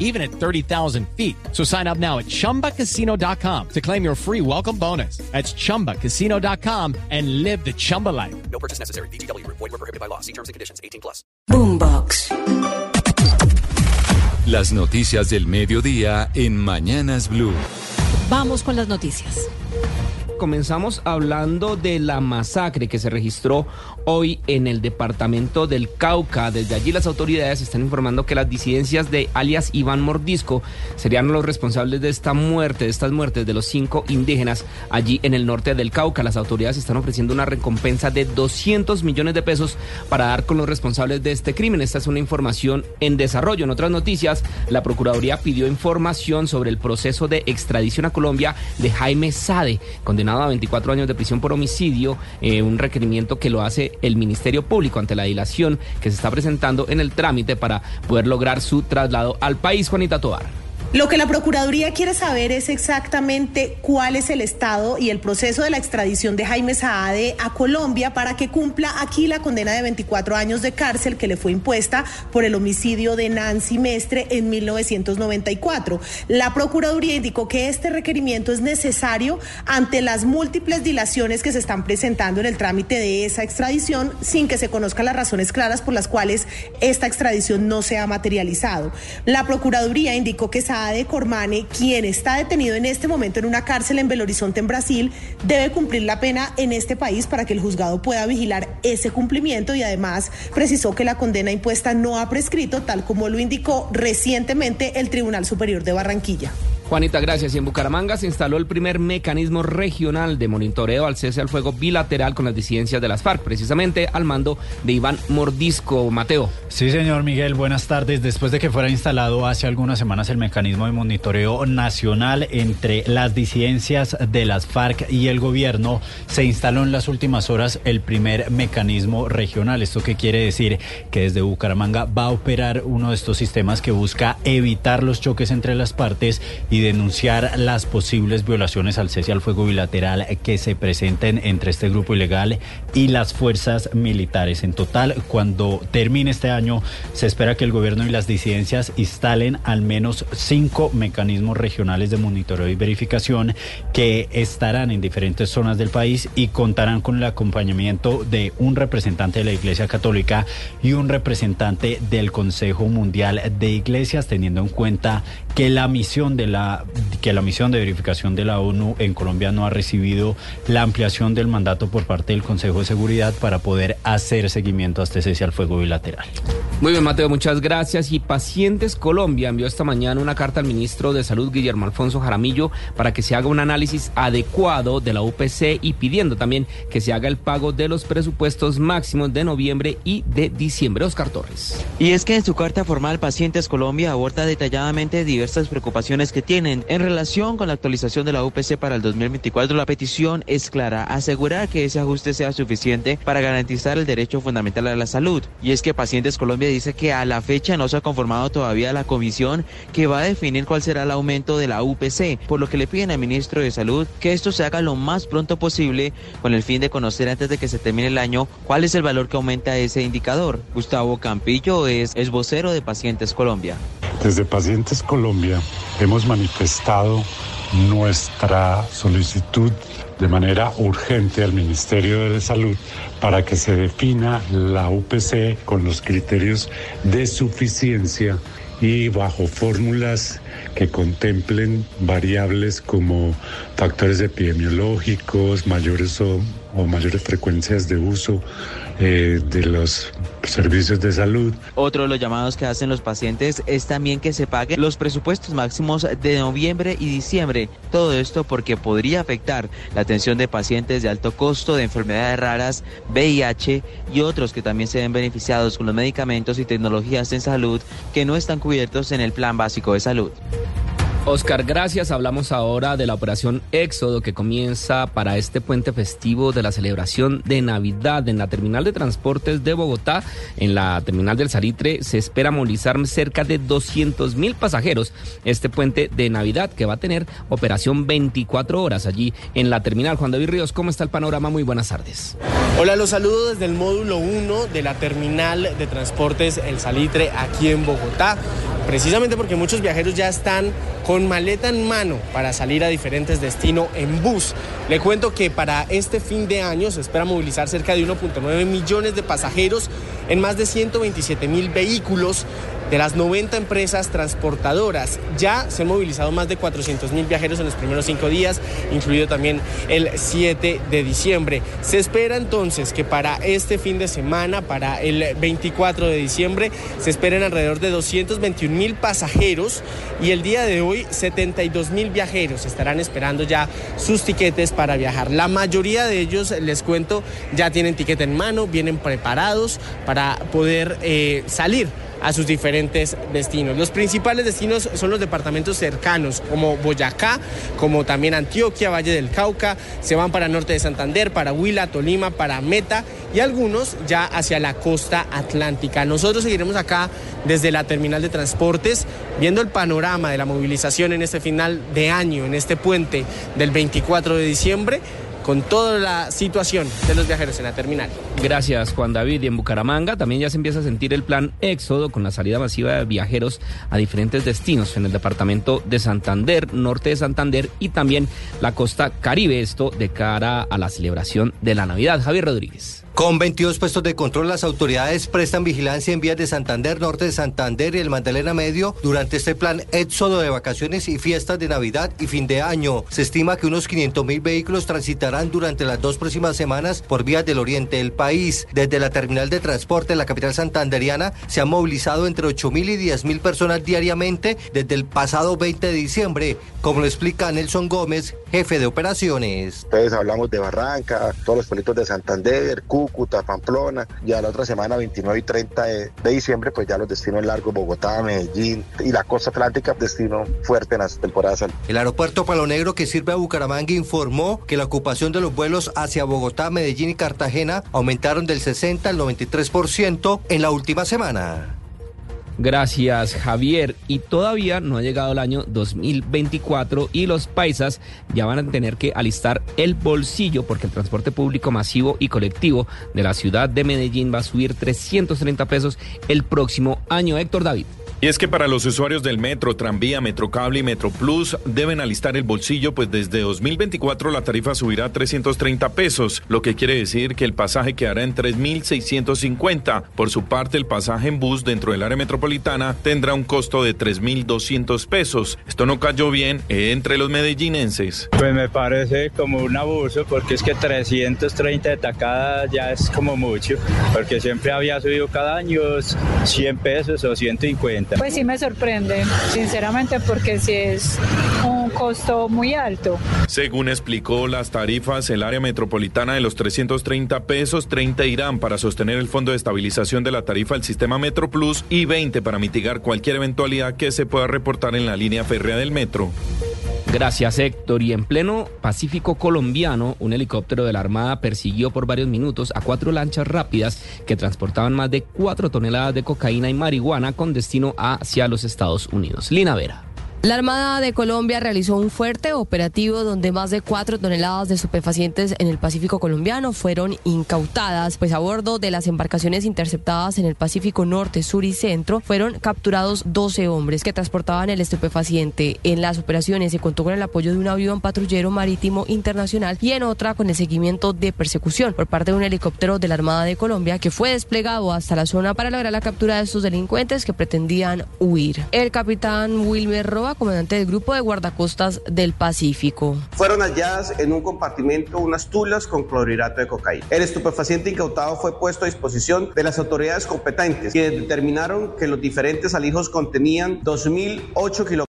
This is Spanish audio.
even at 30,000 feet. So sign up now at chumbacasino.com to claim your free welcome bonus. That's chumbacasino.com and live the Chumba life. No purchase necessary. BGW. Void were prohibited by law. See terms and conditions. 18 plus. Boombox. Las noticias del mediodía en Mañanas Blue. Vamos con las noticias. Comenzamos hablando de la masacre que se registró hoy en el departamento del Cauca. Desde allí las autoridades están informando que las disidencias de alias Iván Mordisco serían los responsables de esta muerte, de estas muertes de los cinco indígenas allí en el norte del Cauca. Las autoridades están ofreciendo una recompensa de 200 millones de pesos para dar con los responsables de este crimen. Esta es una información en desarrollo. En otras noticias, la Procuraduría pidió información sobre el proceso de extradición a Colombia de Jaime Sade, condenado a 24 años de prisión por homicidio, eh, un requerimiento que lo hace el Ministerio Público ante la dilación que se está presentando en el trámite para poder lograr su traslado al país. Juanita Tobar. Lo que la Procuraduría quiere saber es exactamente cuál es el estado y el proceso de la extradición de Jaime Saade a Colombia para que cumpla aquí la condena de 24 años de cárcel que le fue impuesta por el homicidio de Nancy Mestre en 1994. La Procuraduría indicó que este requerimiento es necesario ante las múltiples dilaciones que se están presentando en el trámite de esa extradición sin que se conozcan las razones claras por las cuales esta extradición no se ha materializado. La Procuraduría indicó que Saade Cormane, quien está detenido en este momento en una cárcel en Belo Horizonte, en Brasil, debe cumplir la pena en este país para que el juzgado pueda vigilar ese cumplimiento y además precisó que la condena impuesta no ha prescrito, tal como lo indicó recientemente el Tribunal Superior de Barranquilla. Juanita, gracias. Y en Bucaramanga se instaló el primer mecanismo regional de monitoreo al cese al fuego bilateral con las disidencias de las FARC, precisamente al mando de Iván Mordisco. Mateo. Sí, señor Miguel, buenas tardes. Después de que fuera instalado hace algunas semanas el mecanismo de monitoreo nacional entre las disidencias de las FARC y el gobierno, se instaló en las últimas horas el primer mecanismo regional. ¿Esto qué quiere decir? Que desde Bucaramanga va a operar uno de estos sistemas que busca evitar los choques entre las partes y denunciar las posibles violaciones al cese al fuego bilateral que se presenten entre este grupo ilegal y las fuerzas militares. En total, cuando termine este año, se espera que el gobierno y las disidencias instalen al menos cinco mecanismos regionales de monitoreo y verificación que estarán en diferentes zonas del país y contarán con el acompañamiento de un representante de la Iglesia Católica y un representante del Consejo Mundial de Iglesias, teniendo en cuenta que la misión de la que la misión de verificación de la ONU en Colombia no ha recibido la ampliación del mandato por parte del Consejo de Seguridad para poder hacer seguimiento a este cese al fuego bilateral. Muy bien, Mateo, muchas gracias. Y Pacientes Colombia envió esta mañana una carta al ministro de Salud, Guillermo Alfonso Jaramillo, para que se haga un análisis adecuado de la UPC y pidiendo también que se haga el pago de los presupuestos máximos de noviembre y de diciembre. Oscar Torres. Y es que en su carta formal, Pacientes Colombia aborda detalladamente diversas preocupaciones que tienen en relación con la actualización de la UPC para el 2024, la petición es clara, asegurar que ese ajuste sea suficiente para garantizar el derecho fundamental a la salud. Y es que Pacientes Colombia dice que a la fecha no se ha conformado todavía la comisión que va a definir cuál será el aumento de la UPC, por lo que le piden al ministro de Salud que esto se haga lo más pronto posible con el fin de conocer antes de que se termine el año cuál es el valor que aumenta ese indicador. Gustavo Campillo es, es vocero de Pacientes Colombia. Desde Pacientes Colombia hemos manifestado nuestra solicitud de manera urgente al Ministerio de Salud para que se defina la UPC con los criterios de suficiencia y bajo fórmulas que contemplen variables como factores epidemiológicos, mayores o, o mayores frecuencias de uso eh, de los servicios de salud. Otro de los llamados que hacen los pacientes es también que se paguen los presupuestos máximos de noviembre y diciembre. Todo esto porque podría afectar la atención de pacientes de alto costo, de enfermedades raras, VIH y otros que también se ven beneficiados con los medicamentos y tecnologías en salud que no están cubiertos en el plan básico de salud. Oscar, gracias. Hablamos ahora de la operación Éxodo que comienza para este puente festivo de la celebración de Navidad en la terminal de transportes de Bogotá. En la terminal del Salitre se espera movilizar cerca de 200 mil pasajeros este puente de Navidad que va a tener operación 24 horas allí en la terminal. Juan David Ríos, ¿cómo está el panorama? Muy buenas tardes. Hola, los saludo desde el módulo 1 de la terminal de transportes El Salitre aquí en Bogotá, precisamente porque muchos viajeros ya están con maleta en mano para salir a diferentes destinos en bus. Le cuento que para este fin de año se espera movilizar cerca de 1.9 millones de pasajeros en más de 127 mil vehículos de las 90 empresas transportadoras. Ya se han movilizado más de 400 mil viajeros en los primeros cinco días, incluido también el 7 de diciembre. Se espera entonces que para este fin de semana, para el 24 de diciembre, se esperen alrededor de 221 mil pasajeros y el día de hoy 72 mil viajeros estarán esperando ya sus tiquetes para viajar. La mayoría de ellos, les cuento, ya tienen tiquete en mano, vienen preparados para poder eh, salir a sus diferentes destinos. Los principales destinos son los departamentos cercanos, como Boyacá, como también Antioquia, Valle del Cauca, se van para norte de Santander, para Huila, Tolima, para Meta y algunos ya hacia la costa atlántica. Nosotros seguiremos acá desde la terminal de transportes, viendo el panorama de la movilización en este final de año, en este puente del 24 de diciembre con toda la situación de los viajeros en la terminal. Gracias, Juan David. Y en Bucaramanga también ya se empieza a sentir el plan éxodo con la salida masiva de viajeros a diferentes destinos en el departamento de Santander, norte de Santander y también la costa caribe, esto de cara a la celebración de la Navidad. Javier Rodríguez. Con 22 puestos de control, las autoridades prestan vigilancia en vías de Santander, norte de Santander y el Magdalena Medio durante este plan éxodo de vacaciones y fiestas de Navidad y fin de año. Se estima que unos 500 mil vehículos transitarán durante las dos próximas semanas por vías del oriente del país. Desde la terminal de transporte en la capital santanderiana se han movilizado entre 8 mil y 10 mil personas diariamente desde el pasado 20 de diciembre, como lo explica Nelson Gómez, jefe de operaciones. Entonces hablamos de Barranca, todos los pueblitos de Santander, Cúcuta, Pamplona, ya la otra semana 29 y 30 de, diciembre pues ya los destinos largos Bogotá, Medellín y la costa atlántica destino fuerte en las temporadas. El aeropuerto Palo Negro que sirve a Bucaramanga informó que la ocupación de los vuelos hacia Bogotá, Medellín y Cartagena aumentaron del 60 al 93% en la última semana. Gracias, Javier. Y todavía no ha llegado el año 2024 y los paisas ya van a tener que alistar el bolsillo porque el transporte público masivo y colectivo de la ciudad de Medellín va a subir 330 pesos el próximo año. Héctor David. Y es que para los usuarios del metro, tranvía, metrocable y metro plus deben alistar el bolsillo, pues desde 2024 la tarifa subirá a 330 pesos, lo que quiere decir que el pasaje quedará en 3.650. Por su parte, el pasaje en bus dentro del área metropolitana tendrá un costo de 3.200 pesos. Esto no cayó bien entre los medellinenses. Pues me parece como un abuso, porque es que 330 de tacada ya es como mucho, porque siempre había subido cada año 100 pesos o 150. Pues sí me sorprende, sinceramente, porque sí es un costo muy alto. Según explicó las tarifas, el área metropolitana de los 330 pesos, 30 irán para sostener el fondo de estabilización de la tarifa del sistema Metro Plus y 20 para mitigar cualquier eventualidad que se pueda reportar en la línea férrea del metro. Gracias, Héctor. Y en pleno Pacífico colombiano, un helicóptero de la Armada persiguió por varios minutos a cuatro lanchas rápidas que transportaban más de cuatro toneladas de cocaína y marihuana con destino hacia los Estados Unidos. Lina Vera. La Armada de Colombia realizó un fuerte operativo donde más de cuatro toneladas de estupefacientes en el Pacífico colombiano fueron incautadas, pues a bordo de las embarcaciones interceptadas en el Pacífico Norte, Sur y Centro fueron capturados 12 hombres que transportaban el estupefaciente. En las operaciones se contó con el apoyo de un avión patrullero marítimo internacional y en otra con el seguimiento de persecución por parte de un helicóptero de la Armada de Colombia que fue desplegado hasta la zona para lograr la captura de estos delincuentes que pretendían huir. El capitán Wilmer Roa comandante del grupo de guardacostas del Pacífico. Fueron halladas en un compartimento unas tulas con clorhidrato de cocaína. El estupefaciente incautado fue puesto a disposición de las autoridades competentes, que determinaron que los diferentes alijos contenían 2.008 kilogramos